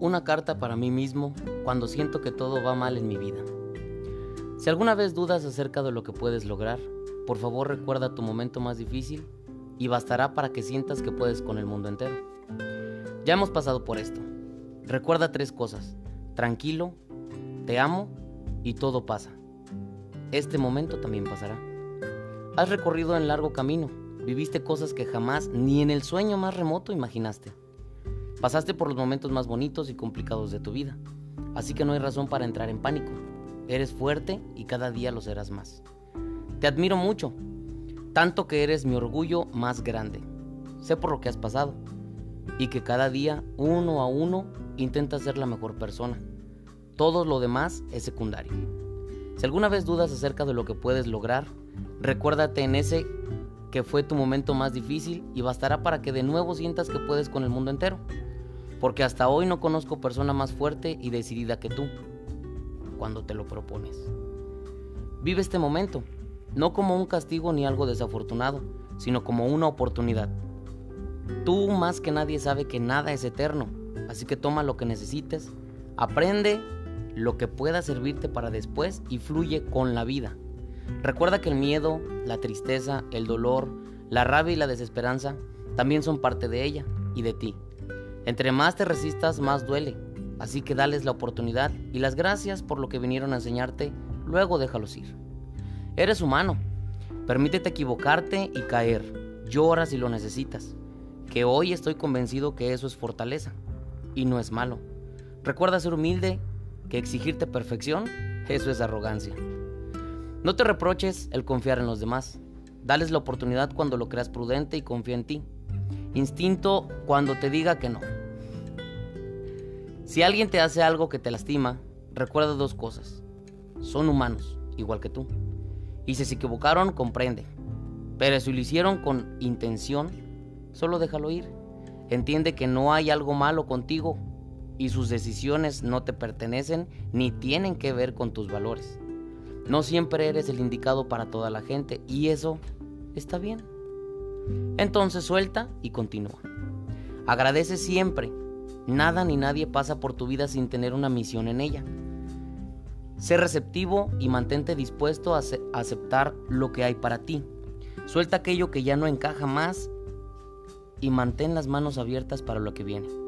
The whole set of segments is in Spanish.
Una carta para mí mismo cuando siento que todo va mal en mi vida. Si alguna vez dudas acerca de lo que puedes lograr, por favor recuerda tu momento más difícil y bastará para que sientas que puedes con el mundo entero. Ya hemos pasado por esto. Recuerda tres cosas. Tranquilo, te amo y todo pasa. Este momento también pasará. Has recorrido en largo camino, viviste cosas que jamás ni en el sueño más remoto imaginaste. Pasaste por los momentos más bonitos y complicados de tu vida, así que no hay razón para entrar en pánico. Eres fuerte y cada día lo serás más. Te admiro mucho, tanto que eres mi orgullo más grande. Sé por lo que has pasado y que cada día, uno a uno, intentas ser la mejor persona. Todo lo demás es secundario. Si alguna vez dudas acerca de lo que puedes lograr, recuérdate en ese que fue tu momento más difícil y bastará para que de nuevo sientas que puedes con el mundo entero. Porque hasta hoy no conozco persona más fuerte y decidida que tú cuando te lo propones. Vive este momento, no como un castigo ni algo desafortunado, sino como una oportunidad. Tú más que nadie sabe que nada es eterno, así que toma lo que necesites, aprende lo que pueda servirte para después y fluye con la vida. Recuerda que el miedo, la tristeza, el dolor, la rabia y la desesperanza también son parte de ella y de ti. Entre más te resistas, más duele. Así que dales la oportunidad y las gracias por lo que vinieron a enseñarte, luego déjalos ir. Eres humano. Permítete equivocarte y caer. Llora si lo necesitas. Que hoy estoy convencido que eso es fortaleza y no es malo. Recuerda ser humilde que exigirte perfección, eso es arrogancia. No te reproches el confiar en los demás. Dales la oportunidad cuando lo creas prudente y confía en ti. Instinto cuando te diga que no. Si alguien te hace algo que te lastima, recuerda dos cosas. Son humanos, igual que tú. Y si se equivocaron, comprende. Pero si lo hicieron con intención, solo déjalo ir. Entiende que no hay algo malo contigo y sus decisiones no te pertenecen ni tienen que ver con tus valores. No siempre eres el indicado para toda la gente y eso está bien. Entonces suelta y continúa. Agradece siempre. Nada ni nadie pasa por tu vida sin tener una misión en ella. Sé receptivo y mantente dispuesto a aceptar lo que hay para ti. Suelta aquello que ya no encaja más y mantén las manos abiertas para lo que viene.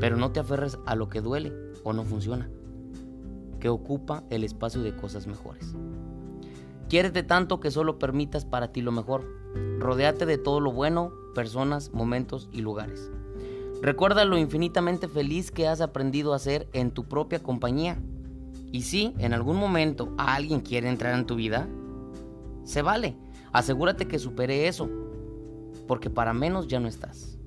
Pero no te aferres a lo que duele o no funciona, que ocupa el espacio de cosas mejores. Quiérete tanto que solo permitas para ti lo mejor. Rodéate de todo lo bueno, personas, momentos y lugares. Recuerda lo infinitamente feliz que has aprendido a ser en tu propia compañía. Y si en algún momento alguien quiere entrar en tu vida, se vale. Asegúrate que supere eso, porque para menos ya no estás.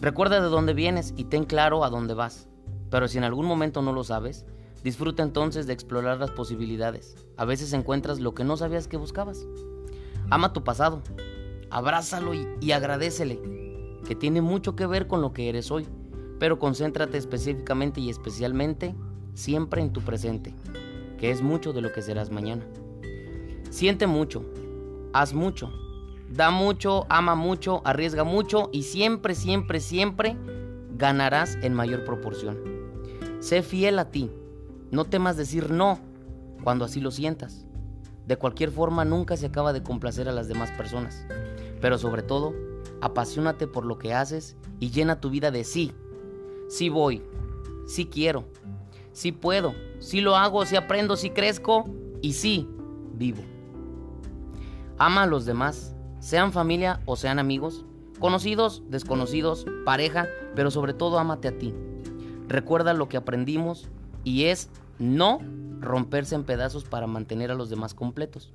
Recuerda de dónde vienes y ten claro a dónde vas. Pero si en algún momento no lo sabes, disfruta entonces de explorar las posibilidades. A veces encuentras lo que no sabías que buscabas. Ama tu pasado, abrázalo y, y agradecele, que tiene mucho que ver con lo que eres hoy. Pero concéntrate específicamente y especialmente siempre en tu presente, que es mucho de lo que serás mañana. Siente mucho, haz mucho, da mucho, ama mucho, arriesga mucho y siempre, siempre, siempre ganarás en mayor proporción. Sé fiel a ti. No temas decir no cuando así lo sientas. De cualquier forma nunca se acaba de complacer a las demás personas. Pero sobre todo, apasionate por lo que haces y llena tu vida de sí. Sí voy, sí quiero, sí puedo, sí lo hago, sí aprendo, sí crezco y sí vivo. Ama a los demás sean familia o sean amigos, conocidos, desconocidos, pareja, pero sobre todo ámate a ti. Recuerda lo que aprendimos y es no romperse en pedazos para mantener a los demás completos.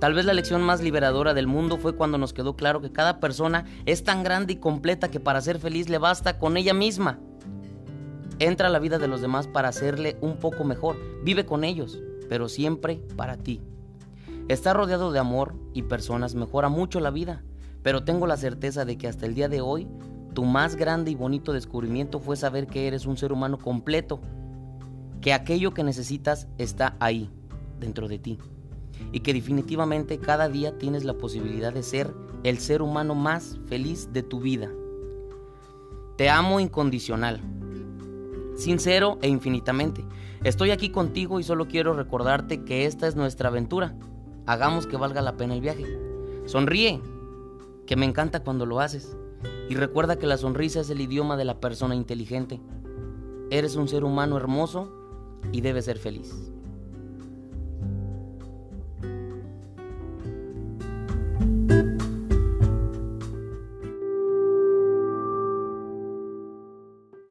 Tal vez la lección más liberadora del mundo fue cuando nos quedó claro que cada persona es tan grande y completa que para ser feliz le basta con ella misma. Entra a la vida de los demás para hacerle un poco mejor. Vive con ellos, pero siempre para ti. Estar rodeado de amor y personas mejora mucho la vida, pero tengo la certeza de que hasta el día de hoy tu más grande y bonito descubrimiento fue saber que eres un ser humano completo, que aquello que necesitas está ahí, dentro de ti. y que definitivamente cada día tienes la posibilidad de ser el ser humano más feliz de tu vida. Te amo incondicional, sincero e infinitamente. Estoy aquí contigo y solo quiero recordarte que esta es nuestra aventura. Hagamos que valga la pena el viaje. Sonríe, que me encanta cuando lo haces. Y recuerda que la sonrisa es el idioma de la persona inteligente. Eres un ser humano hermoso y debes ser feliz.